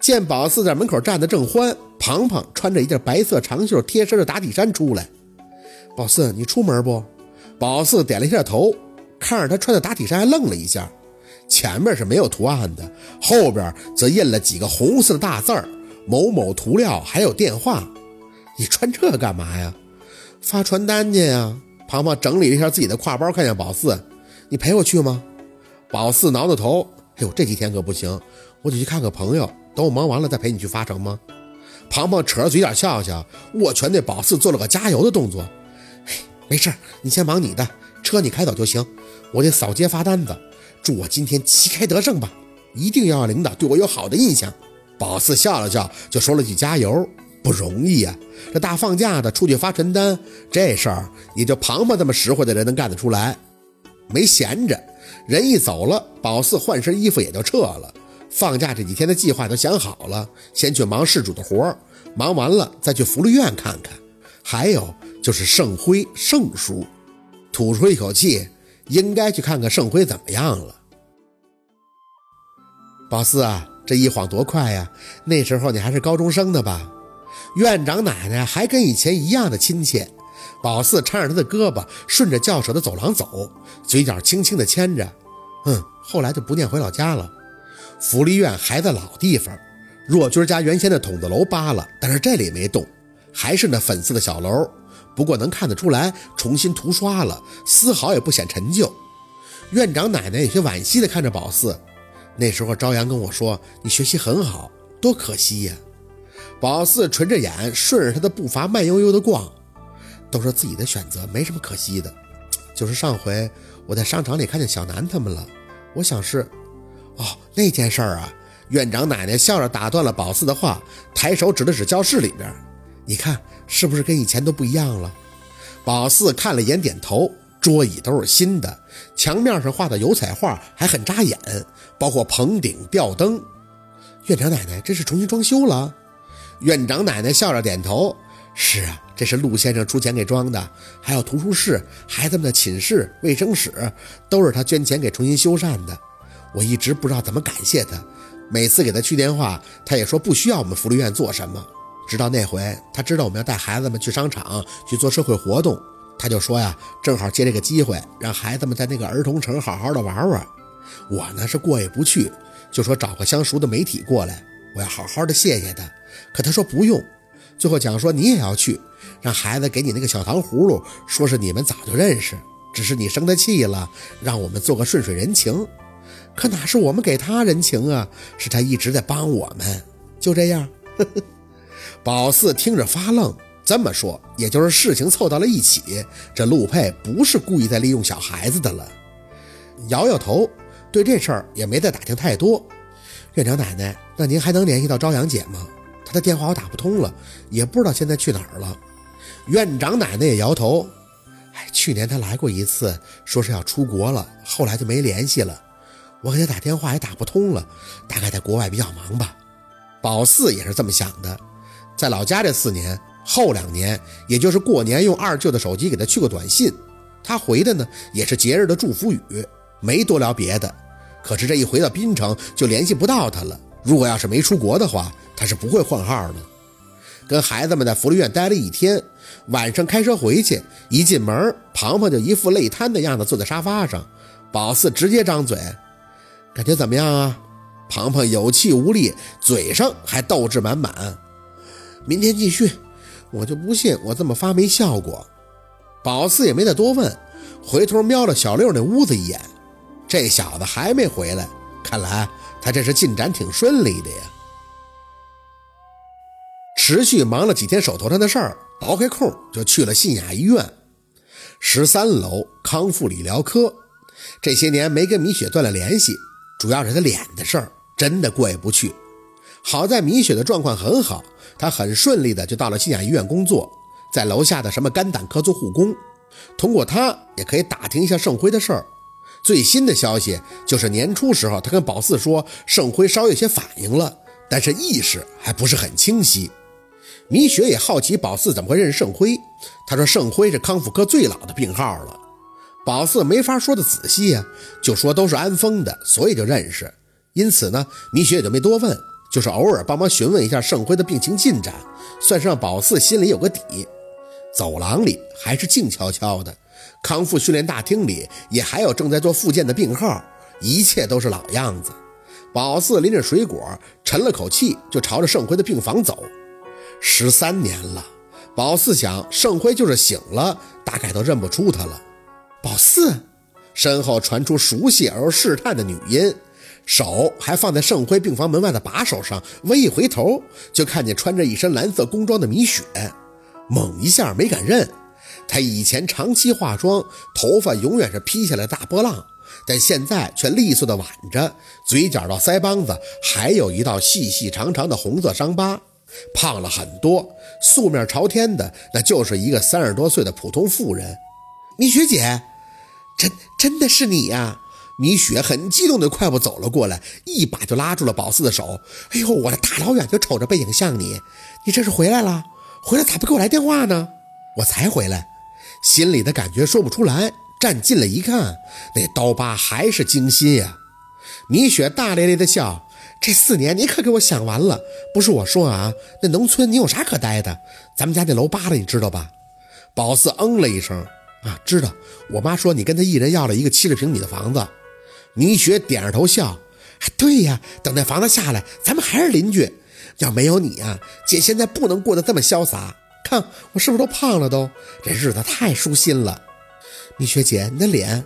见宝四在门口站得正欢，庞庞穿着一件白色长袖贴身的打底衫出来。宝四，你出门不？宝四点了一下头，看着他穿的打底衫，还愣了一下。前面是没有图案的，后边则印了几个红色的大字儿：“某某涂料”，还有电话。你穿这干嘛呀？发传单去呀。庞庞整理了一下自己的挎包，看见宝四：“你陪我去吗？”宝四挠挠头：“哎呦，这几天可不行，我得去看个朋友。等我忙完了再陪你去发成吗？”庞庞扯着嘴角笑笑，握拳对宝四做了个加油的动作：“哎，没事，你先忙你的，车你开走就行。我得扫街发单子。”祝我今天旗开得胜吧！一定要让领导对我有好的印象。宝四笑了笑，就说了句加油。不容易呀，这大放假的出去发传单，这事儿也就庞庞这么实惠的人能干得出来。没闲着，人一走了，宝四换身衣服也就撤了。放假这几天的计划都想好了，先去忙事主的活儿，忙完了再去福利院看看。还有就是盛辉盛叔，吐出一口气。应该去看看盛辉怎么样了，宝四啊，这一晃多快呀！那时候你还是高中生呢吧？院长奶奶还跟以前一样的亲切。宝四搀着他的胳膊，顺着教室的走廊走，嘴角轻轻的牵着。嗯，后来就不念回老家了。福利院还在老地方，若军家原先的筒子楼扒了，但是这里没动，还是那粉色的小楼。不过能看得出来，重新涂刷了，丝毫也不显陈旧。院长奶奶有些惋惜地看着宝四。那时候朝阳跟我说：“你学习很好，多可惜呀。”宝四垂着眼，顺着他的步伐慢悠悠地逛。都说自己的选择，没什么可惜的。就是上回我在商场里看见小南他们了，我想是……哦，那件事儿啊。院长奶奶笑着打断了宝四的话，抬手指了指教室里边。你看是不是跟以前都不一样了？宝四看了一眼，点头。桌椅都是新的，墙面上画的油彩画还很扎眼，包括棚顶、吊灯。院长奶奶，这是重新装修了？院长奶奶笑着点头。是啊，这是陆先生出钱给装的。还有图书室、孩子们的寝室、卫生室，都是他捐钱给重新修缮的。我一直不知道怎么感谢他，每次给他去电话，他也说不需要我们福利院做什么。直到那回，他知道我们要带孩子们去商场去做社会活动，他就说呀，正好借这个机会让孩子们在那个儿童城好好的玩玩。我呢是过意不去，就说找个相熟的媒体过来，我要好好的谢谢他。可他说不用，最后讲说你也要去，让孩子给你那个小糖葫芦，说是你们早就认识，只是你生他气了，让我们做个顺水人情。可哪是我们给他人情啊，是他一直在帮我们。就这样。呵 呵宝四听着发愣，这么说，也就是事情凑到了一起，这陆佩不是故意在利用小孩子的了。摇摇头，对这事儿也没再打听太多。院长奶奶，那您还能联系到朝阳姐吗？她的电话我打不通了，也不知道现在去哪儿了。院长奶奶也摇头，哎，去年她来过一次，说是要出国了，后来就没联系了。我给他打电话也打不通了，大概在国外比较忙吧。宝四也是这么想的。在老家这四年后两年，也就是过年用二舅的手机给他去过短信，他回的呢也是节日的祝福语，没多聊别的。可是这一回到滨城就联系不到他了。如果要是没出国的话，他是不会换号的。跟孩子们在福利院待了一天，晚上开车回去，一进门，庞庞就一副累瘫的样子坐在沙发上。宝四直接张嘴，感觉怎么样啊？庞庞有气无力，嘴上还斗志满满。明天继续，我就不信我这么发没效果。宝四也没再多问，回头瞄了小六那屋子一眼，这小子还没回来，看来他这是进展挺顺利的呀。持续忙了几天手头上的事儿，刨开空就去了信雅医院十三楼康复理疗科。这些年没跟米雪断了联系，主要是他脸的事儿，真的过意不去。好在米雪的状况很好，她很顺利的就到了新雅医院工作，在楼下的什么肝胆科做护工。通过她也可以打听一下盛辉的事儿。最新的消息就是年初时候，他跟宝四说盛辉稍有些反应了，但是意识还不是很清晰。米雪也好奇宝四怎么会认识盛辉，他说盛辉是康复科最老的病号了。宝四没法说的仔细呀，就说都是安丰的，所以就认识。因此呢，米雪也就没多问。就是偶尔帮忙询问一下盛辉的病情进展，算是让宝四心里有个底。走廊里还是静悄悄的，康复训练大厅里也还有正在做复健的病号，一切都是老样子。宝四拎着水果，沉了口气，就朝着盛辉的病房走。十三年了，宝四想，盛辉就是醒了，大概都认不出他了。宝四，身后传出熟悉而又试探的女音，手还放在盛辉病房门外的把手上，微一回头，就看见穿着一身蓝色工装的米雪。猛一下没敢认，她以前长期化妆，头发永远是披下来大波浪，但现在却利索的挽着，嘴角到腮帮子还有一道细细长长的红色伤疤，胖了很多，素面朝天的，那就是一个三十多岁的普通妇人。米雪姐，真真的是你呀！米雪很激动的快步走了过来，一把就拉住了宝四的手。哎呦，我的大老远就瞅着背影像你，你这是回来了？回来咋不给我来电话呢？我才回来，心里的感觉说不出来。站近了一看，那刀疤还是精心呀。米雪大咧咧的笑，这四年你可给我想完了。不是我说啊，那农村你有啥可待的？咱们家那楼扒了，你知道吧？宝四嗯了一声，啊，知道。我妈说你跟他一人要了一个七十平米的房子。米雪点着头笑，对呀，等那房子下来，咱们还是邻居。要没有你啊，姐现在不能过得这么潇洒。看我是不是都胖了？都这日子太舒心了。米雪姐，你的脸……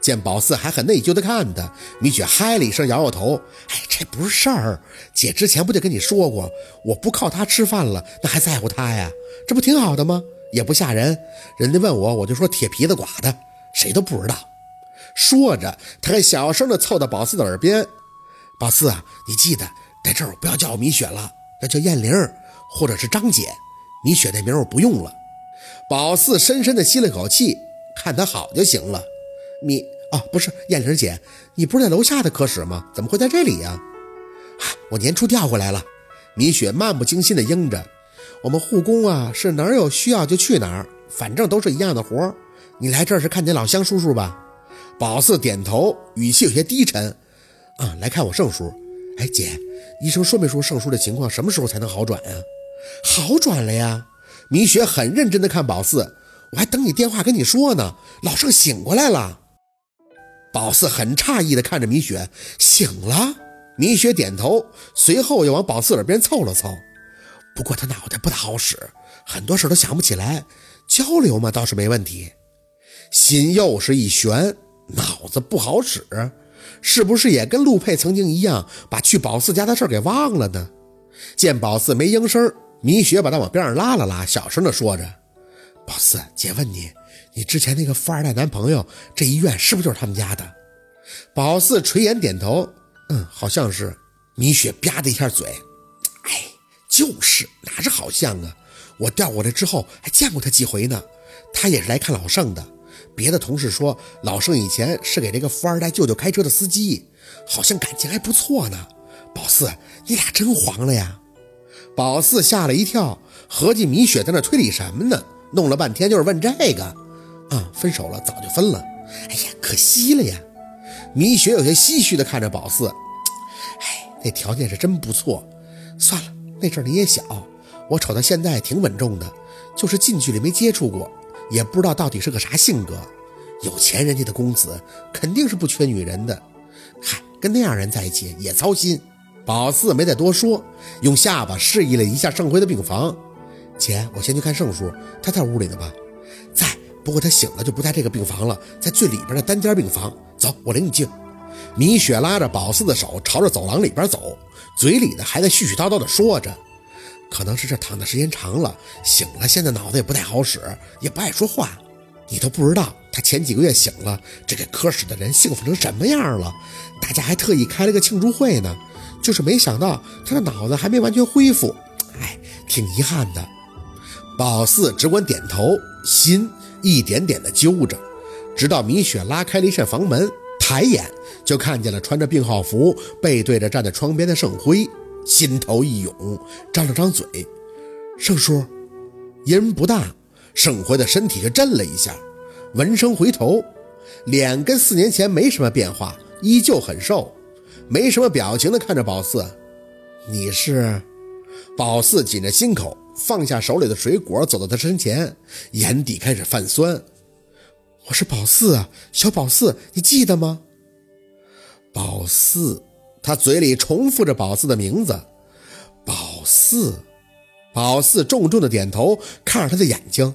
见宝四还很内疚的看他，米雪嗨了一声，摇摇头：“哎，这不是事儿。姐之前不就跟你说过，我不靠他吃饭了，那还在乎他呀？这不挺好的吗？也不吓人。人家问我，我就说铁皮子刮的，谁都不知道。”说着，他还小声的凑到宝四的耳边：“宝四啊，你记得。”在这儿不要叫我米雪了，要叫燕玲儿或者是张姐。米雪那名我不用了。宝四深深的吸了口气，看他好就行了。米啊，不是燕玲姐，你不是在楼下的科室吗？怎么会在这里呀？我年初调过来了。米雪漫不经心的应着。我们护工啊，是哪儿有需要就去哪儿，反正都是一样的活儿你来这儿是看见老乡叔叔吧？宝四点头，语气有些低沉。啊，来看我盛叔。哎，姐。医生说没说盛叔的情况什么时候才能好转呀？好转了呀！米雪很认真的看宝四，我还等你电话跟你说呢。老盛醒过来了。宝四很诧异的看着米雪，醒了。米雪点头，随后又往宝四耳边凑了凑。不过他脑袋不大好使，很多事都想不起来。交流嘛倒是没问题，心又是一悬，脑子不好使。是不是也跟陆佩曾经一样，把去宝四家的事给忘了呢？见宝四没应声，米雪把他往边上拉了拉，小声的说着：“宝四姐问你，你之前那个富二代男朋友，这医院是不是就是他们家的？”宝四垂眼点头：“嗯，好像是。”米雪吧的一下嘴：“，就是，哪是好像啊？我调过来之后还见过他几回呢，他也是来看老盛的。”别的同事说，老盛以前是给这个富二代舅舅开车的司机，好像感情还不错呢。宝四，你俩真黄了呀！宝四吓了一跳，合计米雪在那推理什么呢？弄了半天就是问这个。啊，分手了，早就分了。哎呀，可惜了呀！米雪有些唏嘘地看着宝四，哎，那条件是真不错。算了，那阵儿你也小，我瞅他现在挺稳重的，就是近距离没接触过。也不知道到底是个啥性格，有钱人家的公子肯定是不缺女人的。嗨，跟那样人在一起也操心。宝四没再多说，用下巴示意了一下盛辉的病房。姐，我先去看盛叔，他在屋里呢吧？在，不过他醒了就不在这个病房了，在最里边的单间病房。走，我领你进。米雪拉着宝四的手朝着走廊里边走，嘴里呢还在絮絮叨叨的说着。可能是这躺的时间长了，醒了，现在脑子也不太好使，也不爱说话。你都不知道他前几个月醒了，这个科室的人幸福成什么样了。大家还特意开了个庆祝会呢，就是没想到他的脑子还没完全恢复，哎，挺遗憾的。宝四只管点头，心一点点的揪着，直到米雪拉开了一扇房门，抬眼就看见了穿着病号服、背对着站在窗边的盛辉。心头一涌，张了张嘴：“盛叔。”音不大，盛辉的身体就震了一下，闻声回头，脸跟四年前没什么变化，依旧很瘦，没什么表情的看着宝四：“你是？宝四紧着心口，放下手里的水果，走到他身前，眼底开始泛酸。我是宝四啊，小宝四，你记得吗？宝四，他嘴里重复着宝四的名字。宝四，宝四重重的点头，看着他的眼睛。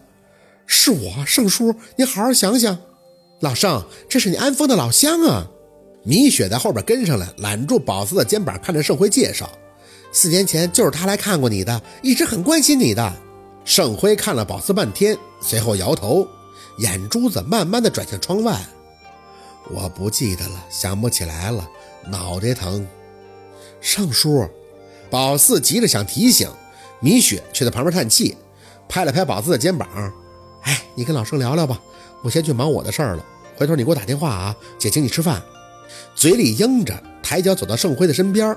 是我，盛叔，你好好想想。老盛，这是你安丰的老乡啊。米雪在后边跟上来，揽住宝四的肩膀，看着盛辉介绍：“四年前就是他来看过你的，一直很关心你的。”盛辉看了宝四半天，随后摇头，眼珠子慢慢的转向窗外。我不记得了，想不起来了，脑袋疼。盛叔，宝四急着想提醒，米雪却在旁边叹气，拍了拍宝四的肩膀：“哎，你跟老盛聊聊吧，我先去忙我的事儿了。回头你给我打电话啊，姐请你吃饭。”嘴里应着，抬脚走到盛辉的身边。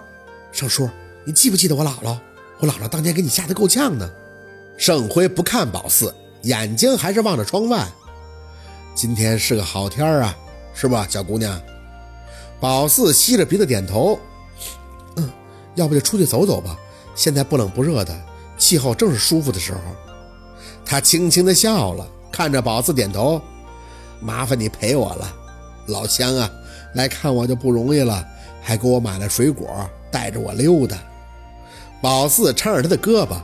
盛叔，你记不记得我姥姥？我姥姥当年给你吓得够呛呢。盛辉不看宝四，眼睛还是望着窗外。今天是个好天啊，是吧，小姑娘？宝四吸着鼻子点头。嗯，要不就出去走走吧。现在不冷不热的，气候正是舒服的时候。他轻轻地笑了，看着宝四点头。麻烦你陪我了，老乡啊。来看我就不容易了，还给我买了水果，带着我溜达。宝四搀着他的胳膊，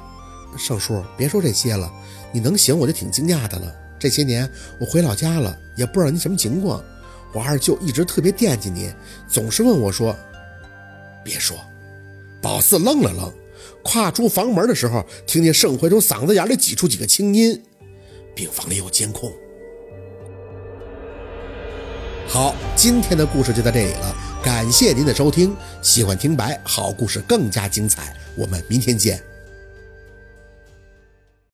盛叔，别说这些了，你能行我就挺惊讶的了。这些年我回老家了，也不知道你什么情况。我二舅一直特别惦记你，总是问我说：“别说。”宝四愣了愣，跨出房门的时候，听见盛辉从嗓子眼里挤出几个轻音：“病房里有监控。”好，今天的故事就到这里了，感谢您的收听。喜欢听白好故事更加精彩，我们明天见。